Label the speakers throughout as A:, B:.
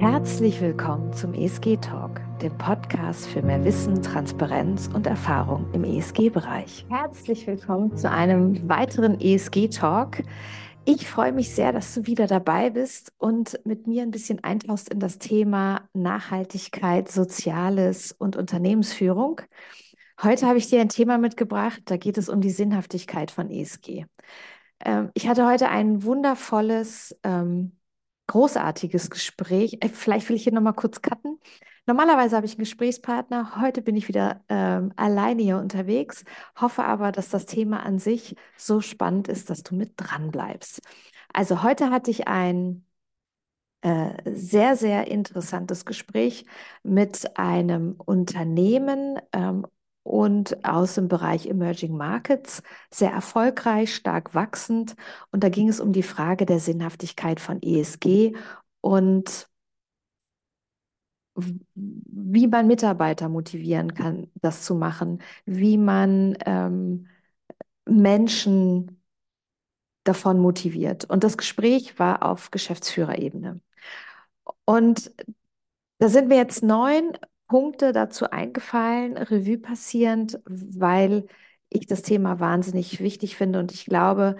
A: Herzlich willkommen zum ESG Talk, dem Podcast für mehr Wissen, Transparenz und Erfahrung im ESG-Bereich. Herzlich willkommen zu einem weiteren ESG Talk. Ich freue mich sehr, dass du wieder dabei bist und mit mir ein bisschen eintauchst in das Thema Nachhaltigkeit, Soziales und Unternehmensführung. Heute habe ich dir ein Thema mitgebracht, da geht es um die Sinnhaftigkeit von ESG. Ähm, ich hatte heute ein wundervolles ähm, großartiges Gespräch. Äh, vielleicht will ich hier nochmal kurz cutten. Normalerweise habe ich einen Gesprächspartner. Heute bin ich wieder ähm, alleine hier unterwegs. Hoffe aber, dass das Thema an sich so spannend ist, dass du mit dran bleibst. Also heute hatte ich ein äh, sehr, sehr interessantes Gespräch mit einem Unternehmen ähm, und aus dem Bereich Emerging Markets, sehr erfolgreich, stark wachsend. Und da ging es um die Frage der Sinnhaftigkeit von ESG und wie man Mitarbeiter motivieren kann, das zu machen, wie man ähm, Menschen davon motiviert. Und das Gespräch war auf Geschäftsführerebene. Und da sind mir jetzt neun Punkte dazu eingefallen, Revue passierend, weil ich das Thema wahnsinnig wichtig finde und ich glaube,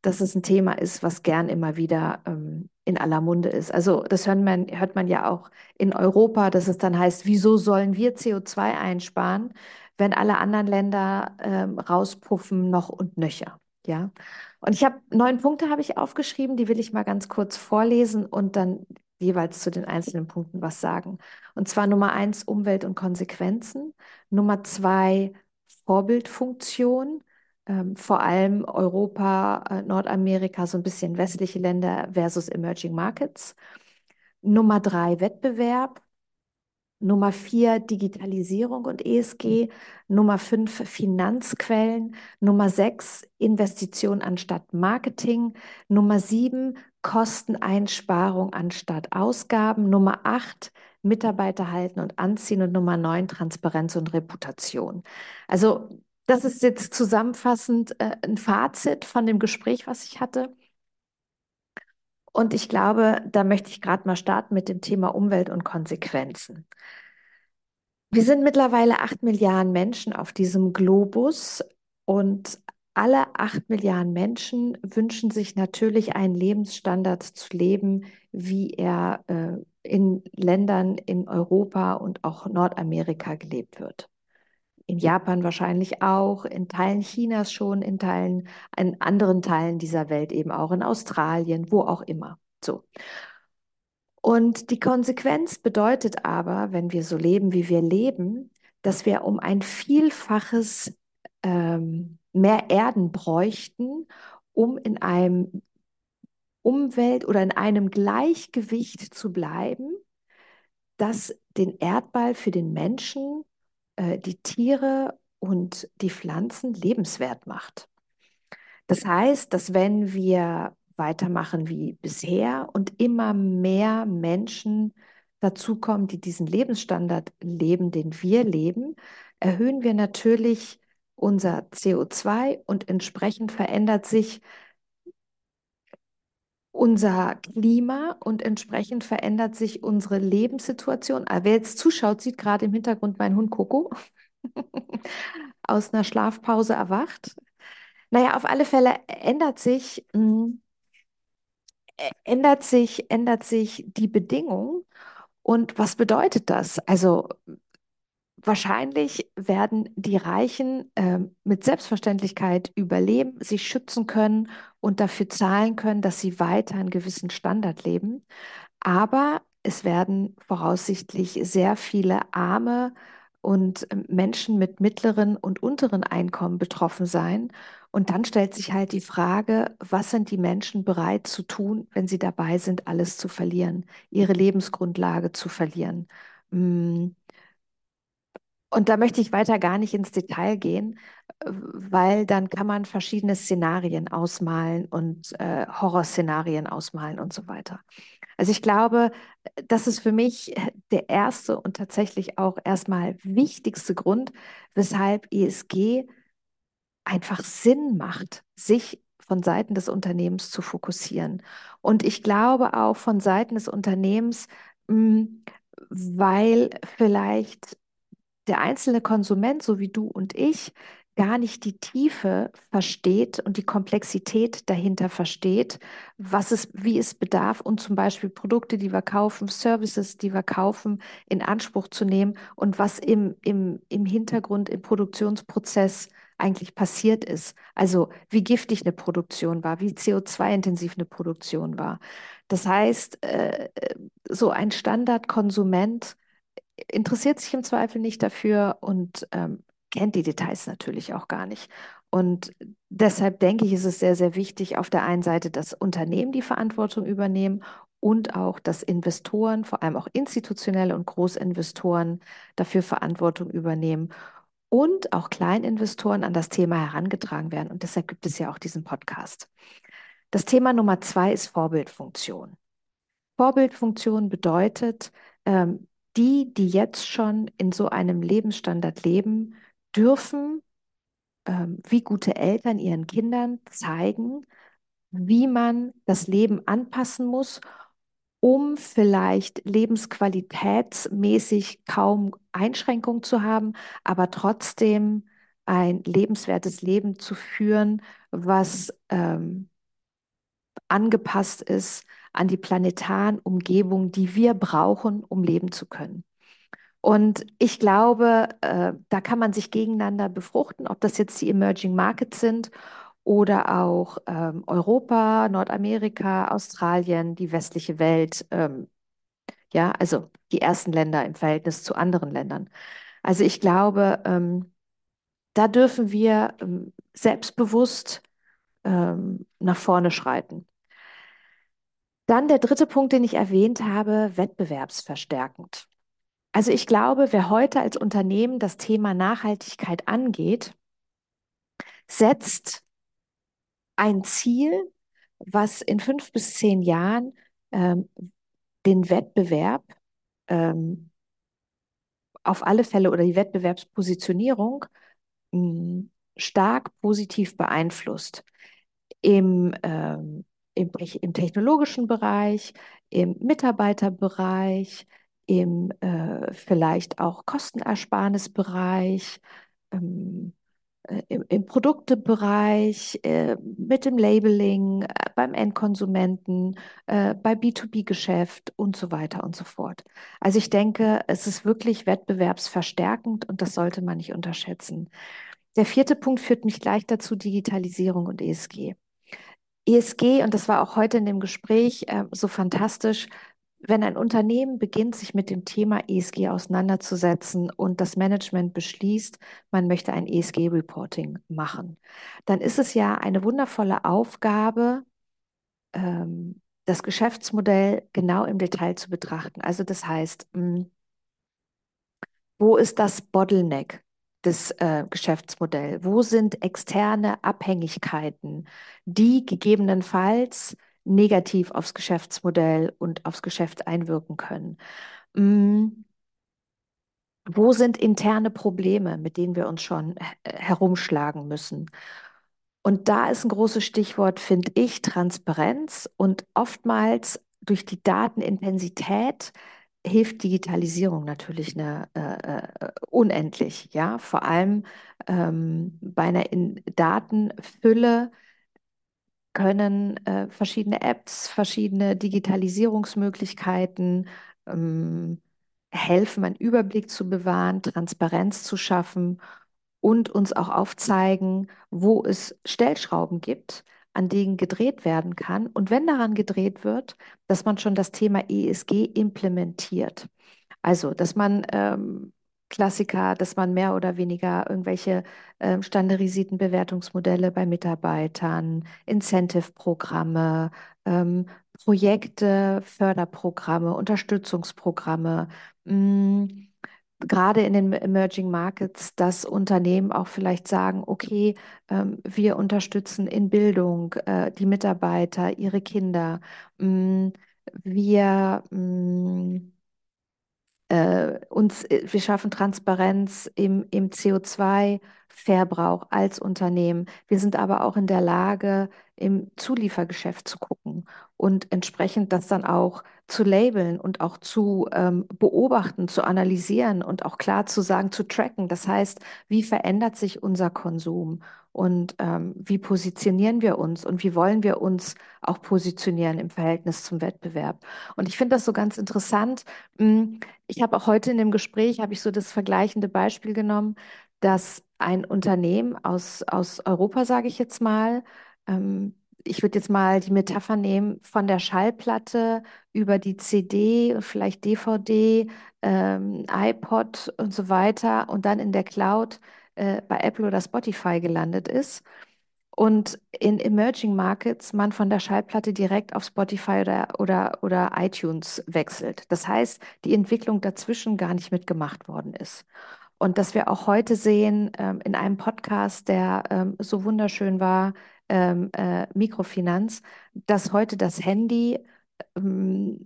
A: dass es ein Thema ist, was gern immer wieder ähm, in aller Munde ist. Also das hört man, hört man ja auch in Europa, dass es dann heißt, wieso sollen wir CO2 einsparen, wenn alle anderen Länder ähm, rauspuffen noch und nöcher. Ja. Und ich habe neun Punkte habe ich aufgeschrieben, die will ich mal ganz kurz vorlesen und dann jeweils zu den einzelnen Punkten was sagen. Und zwar Nummer eins Umwelt und Konsequenzen, Nummer zwei Vorbildfunktion, ähm, vor allem Europa, äh, Nordamerika, so ein bisschen westliche Länder versus Emerging Markets. Nummer drei Wettbewerb, Nummer vier Digitalisierung und ESG. Nummer fünf Finanzquellen. Nummer sechs Investition anstatt Marketing. Nummer sieben Kosteneinsparung anstatt Ausgaben. Nummer acht Mitarbeiter halten und anziehen. Und Nummer neun Transparenz und Reputation. Also das ist jetzt zusammenfassend äh, ein Fazit von dem Gespräch, was ich hatte. Und ich glaube, da möchte ich gerade mal starten mit dem Thema Umwelt und Konsequenzen. Wir sind mittlerweile acht Milliarden Menschen auf diesem Globus und alle acht Milliarden Menschen wünschen sich natürlich einen Lebensstandard zu leben, wie er äh, in Ländern in Europa und auch Nordamerika gelebt wird. In Japan wahrscheinlich auch, in Teilen Chinas schon, in Teilen, in anderen Teilen dieser Welt eben auch, in Australien, wo auch immer. So. Und die Konsequenz bedeutet aber, wenn wir so leben, wie wir leben, dass wir um ein Vielfaches ähm, mehr Erden bräuchten, um in einem Umwelt oder in einem Gleichgewicht zu bleiben, das den Erdball für den Menschen äh, die Tiere und die Pflanzen lebenswert macht. Das heißt, dass wenn wir weitermachen wie bisher und immer mehr Menschen dazukommen, die diesen Lebensstandard leben, den wir leben, erhöhen wir natürlich unser CO2 und entsprechend verändert sich unser Klima und entsprechend verändert sich unsere Lebenssituation. Ah, wer jetzt zuschaut, sieht gerade im Hintergrund meinen Hund Coco aus einer Schlafpause erwacht. Naja, auf alle Fälle ändert sich, hm, ändert sich, ändert sich die Bedingung. Und was bedeutet das? Also Wahrscheinlich werden die Reichen äh, mit Selbstverständlichkeit überleben, sich schützen können und dafür zahlen können, dass sie weiter einen gewissen Standard leben. Aber es werden voraussichtlich sehr viele arme und äh, Menschen mit mittleren und unteren Einkommen betroffen sein. Und dann stellt sich halt die Frage, was sind die Menschen bereit zu tun, wenn sie dabei sind, alles zu verlieren, ihre Lebensgrundlage zu verlieren. Hm und da möchte ich weiter gar nicht ins Detail gehen, weil dann kann man verschiedene Szenarien ausmalen und äh, Horrorszenarien ausmalen und so weiter. Also ich glaube, das ist für mich der erste und tatsächlich auch erstmal wichtigste Grund, weshalb ESG einfach Sinn macht, sich von Seiten des Unternehmens zu fokussieren. Und ich glaube auch von Seiten des Unternehmens Mm, Weil vielleicht der einzelne Konsument, so wie du und ich, gar nicht die Tiefe versteht und die Komplexität dahinter versteht, was es, wie es bedarf und zum Beispiel Produkte, die wir kaufen, Services, die wir kaufen, in Anspruch zu nehmen und was im, im, im Hintergrund, im Produktionsprozess eigentlich passiert ist. Also wie giftig eine Produktion war, wie CO2-intensiv eine Produktion war. Das heißt, äh, äh, so ein Standardkonsument, interessiert sich im Zweifel nicht dafür und ähm, kennt die Details natürlich auch gar nicht. Und deshalb denke ich, ist es sehr, sehr wichtig, auf der einen Seite, dass Unternehmen die Verantwortung übernehmen und auch, dass Investoren, vor allem auch institutionelle und Großinvestoren, dafür Verantwortung übernehmen und auch Kleininvestoren an das Thema herangetragen werden. Und deshalb gibt es ja auch diesen Podcast. Das Thema Nummer zwei ist Vorbildfunktion. Vorbildfunktion bedeutet, ähm, die, die jetzt schon in so einem Lebensstandard leben, dürfen ähm, wie gute Eltern ihren Kindern zeigen, wie man das Leben anpassen muss, um vielleicht lebensqualitätsmäßig kaum Einschränkungen zu haben, aber trotzdem ein lebenswertes Leben zu führen, was ähm, angepasst ist an die planetaren Umgebungen, die wir brauchen, um leben zu können. Und ich glaube, äh, da kann man sich gegeneinander befruchten, ob das jetzt die Emerging Markets sind oder auch ähm, Europa, Nordamerika, Australien, die westliche Welt, ähm, ja, also die ersten Länder im Verhältnis zu anderen Ländern. Also ich glaube, ähm, da dürfen wir ähm, selbstbewusst ähm, nach vorne schreiten. Dann der dritte Punkt, den ich erwähnt habe, wettbewerbsverstärkend. Also ich glaube, wer heute als Unternehmen das Thema Nachhaltigkeit angeht, setzt ein Ziel, was in fünf bis zehn Jahren ähm, den Wettbewerb ähm, auf alle Fälle oder die Wettbewerbspositionierung mh, hm, stark positiv beeinflusst. Im, ähm, im, im technologischen Bereich, im Mitarbeiterbereich, im äh, vielleicht auch Kostenersparnisbereich, ähm, äh, im, im Produktebereich, äh, mit dem Labeling, äh, beim Endkonsumenten, äh, bei B2B-Geschäft und so weiter und so fort. Also ich denke, es ist wirklich wettbewerbsverstärkend und das sollte man nicht unterschätzen. Der vierte Punkt führt mich gleich dazu, Digitalisierung und ESG. ESG, und das war auch heute in dem Gespräch äh, so fantastisch, wenn ein Unternehmen beginnt, sich mit dem Thema ESG auseinanderzusetzen und das Management beschließt, man möchte ein ESG-Reporting machen, dann ist es ja eine wundervolle Aufgabe, ähm, das Geschäftsmodell genau im Detail zu betrachten. Also das heißt, mh, hm, wo ist das Bottleneck? Des äh, Geschäftsmodells? Wo sind externe Abhängigkeiten, die gegebenenfalls negativ aufs Geschäftsmodell und aufs Geschäft einwirken können? Mm. Wo sind interne Probleme, mit denen wir uns schon herumschlagen müssen? Und da ist ein großes Stichwort, finde ich, Transparenz und oftmals durch die Datenintensität hilft Digitalisierung natürlich eine, äh, äh, unendlich, ja, vor allem ähm, bei einer in Datenfülle können äh, verschiedene Apps, verschiedene Digitalisierungsmöglichkeiten ähm, helfen, einen Überblick zu bewahren, Transparenz zu schaffen und uns auch aufzeigen, wo es Stellschrauben gibt, an denen gedreht werden kann. Und wenn daran gedreht wird, dass man schon das Thema ESG implementiert. Also, dass man ähm, Klassiker, dass man mehr oder weniger irgendwelche äh, standardisierten Bewertungsmodelle bei Mitarbeitern, Incentive-Programme, ähm, Projekte, Förderprogramme, Unterstützungsprogramme, mh, mm, gerade in den Emerging Markets, dass Unternehmen auch vielleicht sagen, okay, ähm, wir unterstützen in Bildung äh, die Mitarbeiter, ihre Kinder. Mm, wir mm, äh, uns, äh, wir schaffen Transparenz im, im CO2-Verbrauch als Unternehmen. Wir sind aber auch in der Lage, im Zuliefergeschäft zu gucken und entsprechend das dann auch zu labeln und auch zu ähm, beobachten, zu analysieren und auch klar zu sagen, zu tracken. Das heißt, wie verändert sich unser Konsum und ähm, wie positionieren wir uns und wie wollen wir uns auch positionieren im Verhältnis zum Wettbewerb. Und ich finde das so ganz interessant. Hm, ich habe auch heute in dem Gespräch, habe ich so das vergleichende Beispiel genommen, dass ein Unternehmen aus, aus Europa, sage ich jetzt mal, ähm, ich würde jetzt mal die Metapher nehmen, von der Schallplatte über die CD, vielleicht DVD, ähm, iPod und so weiter und dann in der Cloud äh, bei Apple oder Spotify gelandet ist. Und in Emerging Markets man von der Schallplatte direkt auf Spotify oder, oder, oder iTunes wechselt. Das heißt, die Entwicklung dazwischen gar nicht mitgemacht worden ist. Und dass wir auch heute sehen, ähm, in einem Podcast, der ähm, so wunderschön war, ähm, äh, Mikrofinanz, dass heute das Handy ähm,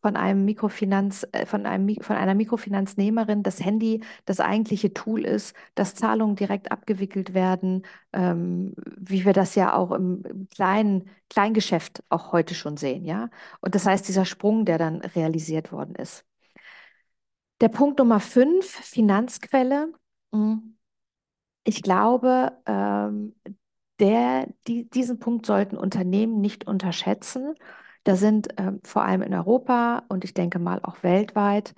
A: von einem Mikrofinanz, äh, von einem, von einer Mikrofinanznehmerin das Handy das eigentliche Tool ist, dass Zahlungen direkt abgewickelt werden, ähm, wie wir das ja auch im, im kleinen Kleingeschäft auch heute schon sehen, ja. Und das heißt, dieser Sprung, der dann realisiert worden ist. Der Punkt Nummer fünf, Finanzquelle. Hm. Ich glaube, ähm, der, die, diesen Punkt sollten Unternehmen nicht unterschätzen. Da sind äh, vor allem in Europa und ich denke mal auch weltweit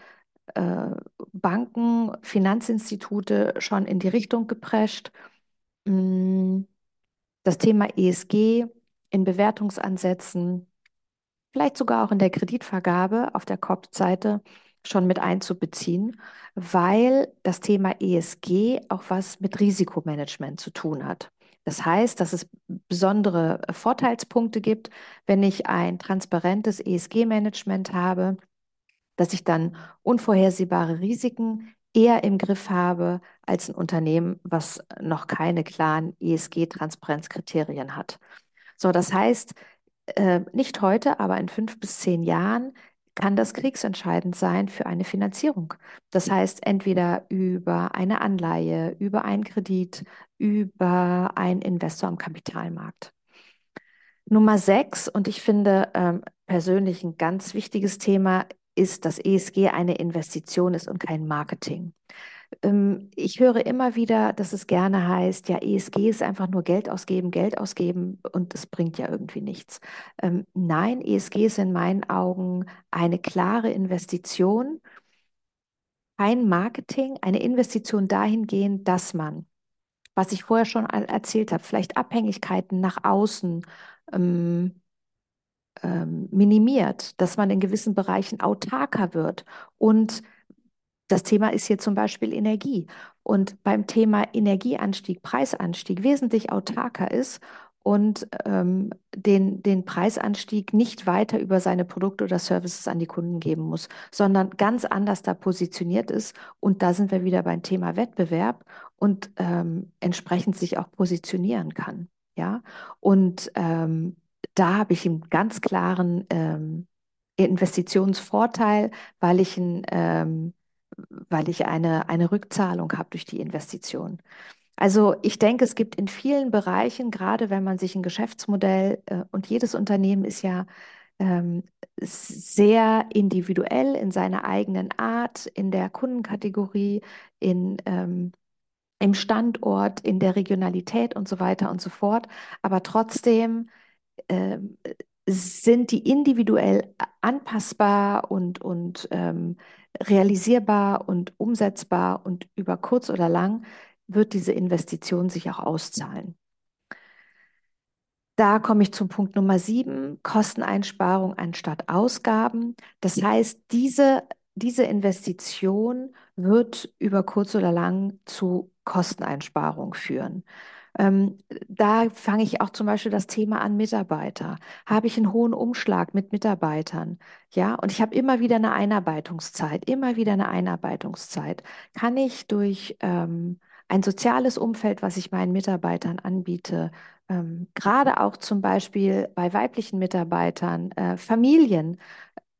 A: äh, Banken, Finanzinstitute schon in die Richtung geprescht. Mm, das Thema ESG in Bewertungsansätzen, vielleicht sogar auch in der Kreditvergabe auf der COP-Seite schon mit einzubeziehen, weil das Thema ESG auch was mit Risikomanagement zu tun hat. Das heißt, dass es besondere äh, Vorteilspunkte gibt, wenn ich ein transparentes ESG-Management habe, dass ich dann unvorhersehbare Risiken eher im Griff habe als ein Unternehmen, was noch keine klaren ESG-Transparenzkriterien hat. So, das heißt, äh, nicht heute, aber in fünf bis zehn Jahren kann das kriegsentscheidend sein für eine Finanzierung. Das heißt, entweder über eine Anleihe, über einen Kredit, über einen Investor am Kapitalmarkt. Nummer sechs, und ich finde ähm, persönlich ein ganz wichtiges Thema, ist, dass ESG eine Investition ist und kein Marketing. Ähm, ich höre immer wieder, dass es gerne heißt, ja, ESG ist einfach nur Geld ausgeben, Geld ausgeben und es bringt ja irgendwie nichts. Ähm, nein, ESG ist in meinen Augen eine klare Investition, kein Marketing, eine Investition dahingehend, dass man, was ich vorher schon erzählt habe, vielleicht Abhängigkeiten nach außen ähm, ähm, minimiert, dass man in gewissen Bereichen autarker wird und das Thema ist hier zum Beispiel Energie. Und beim Thema Energieanstieg, Preisanstieg wesentlich autarker ist und ähm, den, den Preisanstieg nicht weiter über seine Produkte oder Services an die Kunden geben muss, sondern ganz anders da positioniert ist. Und da sind wir wieder beim Thema Wettbewerb und ähm, entsprechend sich auch positionieren kann. Ja, und ähm, da habe ich einen ganz klaren ähm, Investitionsvorteil, weil ich ein ähm, weil ich eine, eine Rückzahlung habe durch die Investition. Also ich denke, es gibt in vielen Bereichen, gerade wenn man sich ein Geschäftsmodell äh, und jedes Unternehmen ist ja ähm, sehr individuell in seiner eigenen Art, in der Kundenkategorie, in, ähm, im Standort, in der Regionalität und so weiter und so fort. Aber trotzdem ähm, sind die individuell anpassbar und, und ähm, realisierbar und umsetzbar und über kurz oder lang wird diese Investition sich auch auszahlen. Da komme ich zum Punkt Nummer sieben, Kosteneinsparung anstatt Ausgaben. Das heißt, diese, diese Investition wird über kurz oder lang zu Kosteneinsparung führen. Ähm, da fange ich auch zum Beispiel das Thema an Mitarbeiter. Habe ich einen hohen Umschlag mit Mitarbeitern? Ja, und ich habe immer wieder eine Einarbeitungszeit, immer wieder eine Einarbeitungszeit. Kann ich durch ähm, ein soziales Umfeld, was ich meinen Mitarbeitern anbiete, ähm, gerade auch zum Beispiel bei weiblichen Mitarbeitern, äh, Familien,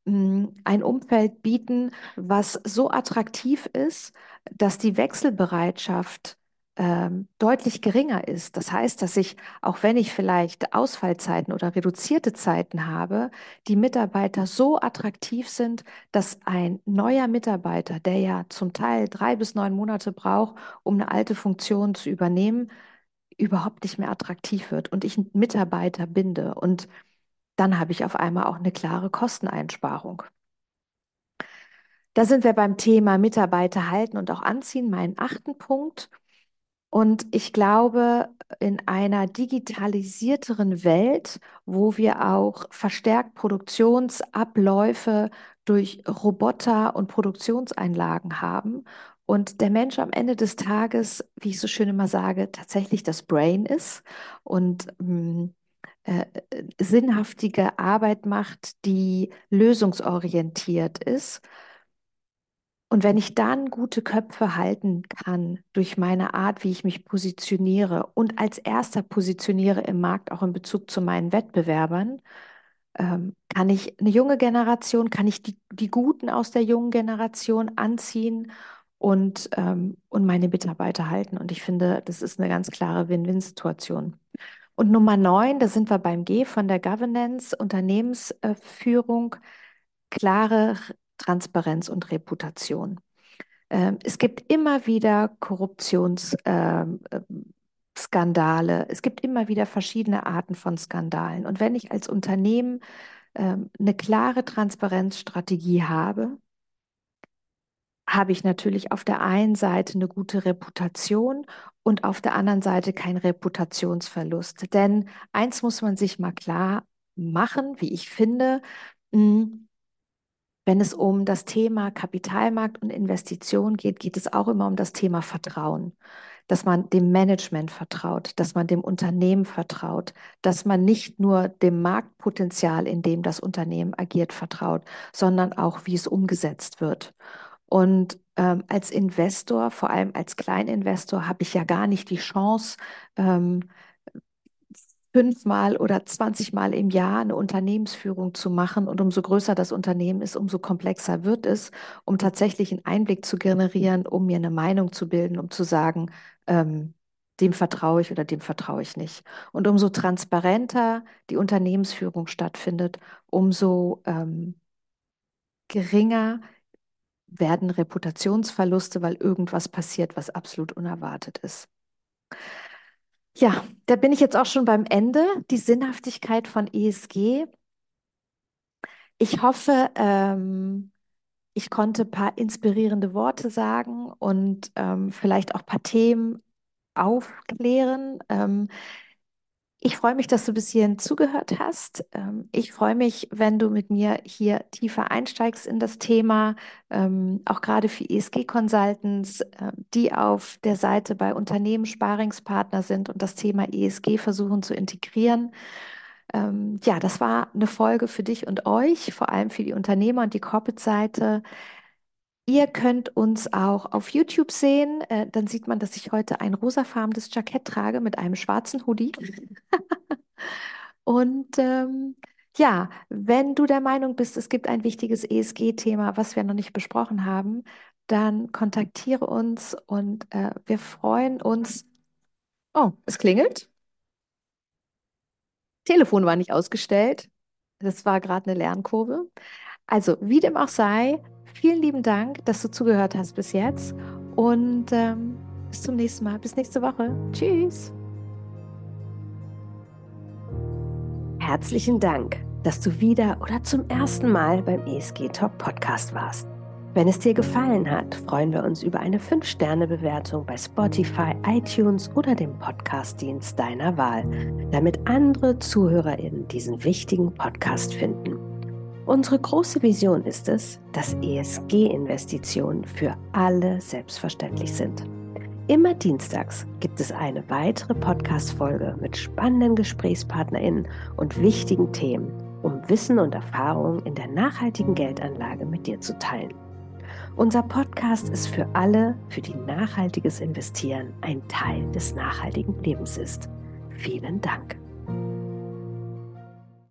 A: ein Umfeld bieten, was so attraktiv ist, dass die Wechselbereitschaft ähm, deutlich geringer ist. Das heißt, dass ich, auch wenn ich vielleicht Ausfallzeiten oder reduzierte Zeiten habe, die Mitarbeiter so attraktiv sind, dass ein neuer Mitarbeiter, der ja zum Teil drei bis neun Monate braucht, um eine alte Funktion zu übernehmen, überhaupt nicht mehr attraktiv wird und ich einen Mitarbeiter binde. Und dann habe ich auf einmal auch eine klare Kosteneinsparung. Da sind wir beim Thema Mitarbeiter halten und auch anziehen, meinen achten Punkt. Und ich glaube, in einer digitalisierteren Welt, wo wir auch verstärkt Produktionsabläufe durch Roboter und Produktionseinlagen haben und der Mensch am Ende des Tages, wie ich so schön immer sage, tatsächlich das Brain ist und äh, äh, sinnhaftige Arbeit macht, die lösungsorientiert ist und wenn ich dann gute Köpfe halten kann durch meine Art, wie ich mich positioniere und als erster positioniere im Markt auch in Bezug zu meinen Wettbewerbern, ähm, kann ich eine junge Generation, kann ich die, die Guten aus der jungen Generation anziehen und, ähm, und meine Mitarbeiter halten. Und ich finde, das ist eine ganz klare Win-Win-Situation. Und Nummer neun, da sind wir beim G von der Governance, Unternehmensführung, klare Transparenz und Reputation. Ähm, es gibt immer wieder Korruptionsskandale, ähm, es gibt immer wieder verschiedene Arten von Skandalen. Und wenn ich als Unternehmen ähm, eine klare Transparenzstrategie habe, habe ich natürlich auf der einen Seite eine gute Reputation und auf der anderen Seite keinen Reputationsverlust. Denn eins muss man sich mal klar machen, wie ich finde, hm, wenn es um das Thema Kapitalmarkt und Investition geht, geht es auch immer um das Thema Vertrauen. Dass man dem Management vertraut, dass man dem Unternehmen vertraut, dass man nicht nur dem Marktpotenzial, in dem das Unternehmen agiert, vertraut, sondern auch, wie es umgesetzt wird. Und ähm, als Investor, vor allem als Kleininvestor, habe ich ja gar nicht die Chance, ähm, fünfmal oder zwanzigmal im Jahr eine Unternehmensführung zu machen. Und umso größer das Unternehmen ist, umso komplexer wird es, um tatsächlich einen Einblick zu generieren, um mir eine Meinung zu bilden, um zu sagen, ähm, dem vertraue ich oder dem vertraue ich nicht. Und umso transparenter die Unternehmensführung stattfindet, umso ähm, geringer werden Reputationsverluste, weil irgendwas passiert, was absolut unerwartet ist. Ja, da bin ich jetzt auch schon beim Ende. Die Sinnhaftigkeit von ESG. Ich hoffe, ähm, ich konnte ein paar inspirierende Worte sagen und ähm, vielleicht auch ein paar Themen aufklären. Ähm, ich freue mich, dass du bis hierhin zugehört hast. Ähm, ich freue mich, wenn du mit mir hier tiefer einsteigst in das Thema, ähm, auch gerade für ESG-Consultants, äh, die auf der Seite bei Unternehmen Sparingspartner sind und das Thema ESG versuchen zu integrieren. Ähm, ja, das war eine Folge für dich und euch, vor allem für die Unternehmer und die Corporate-Seite. Ihr könnt uns auch auf YouTube sehen. Äh, dann sieht man, dass ich heute ein rosafarbenes Jackett trage mit einem schwarzen Hoodie. Und ähm, ja, wenn du der Meinung bist, es gibt ein wichtiges ESG-Thema, was wir noch nicht besprochen haben, dann kontaktiere uns und äh, wir freuen uns. Oh, es klingelt. Telefon war nicht ausgestellt. Das war gerade eine Lernkurve. Also, wie dem auch sei, Vielen lieben Dank, dass du zugehört hast bis jetzt und ähm, bis zum nächsten Mal. Bis nächste Woche. Tschüss.
B: Herzlichen Dank, dass du wieder oder zum ersten Mal beim ESG Talk Podcast warst. Wenn es dir gefallen hat, freuen wir uns über eine 5-Sterne-Bewertung bei Spotify, iTunes oder dem Podcast-Dienst deiner Wahl, damit andere ZuhörerInnen diesen wichtigen Podcast finden. Unsere große Vision ist es, dass ESG-Investitionen für alle selbstverständlich sind. Immer dienstags gibt es eine weitere Podcast-Folge mit spannenden GesprächspartnerInnen und wichtigen Themen, um Wissen und Erfahrungen in der nachhaltigen Geldanlage mit dir zu teilen. Unser Podcast ist für alle, für die nachhaltiges Investieren ein Teil des nachhaltigen Lebens ist. Vielen Dank.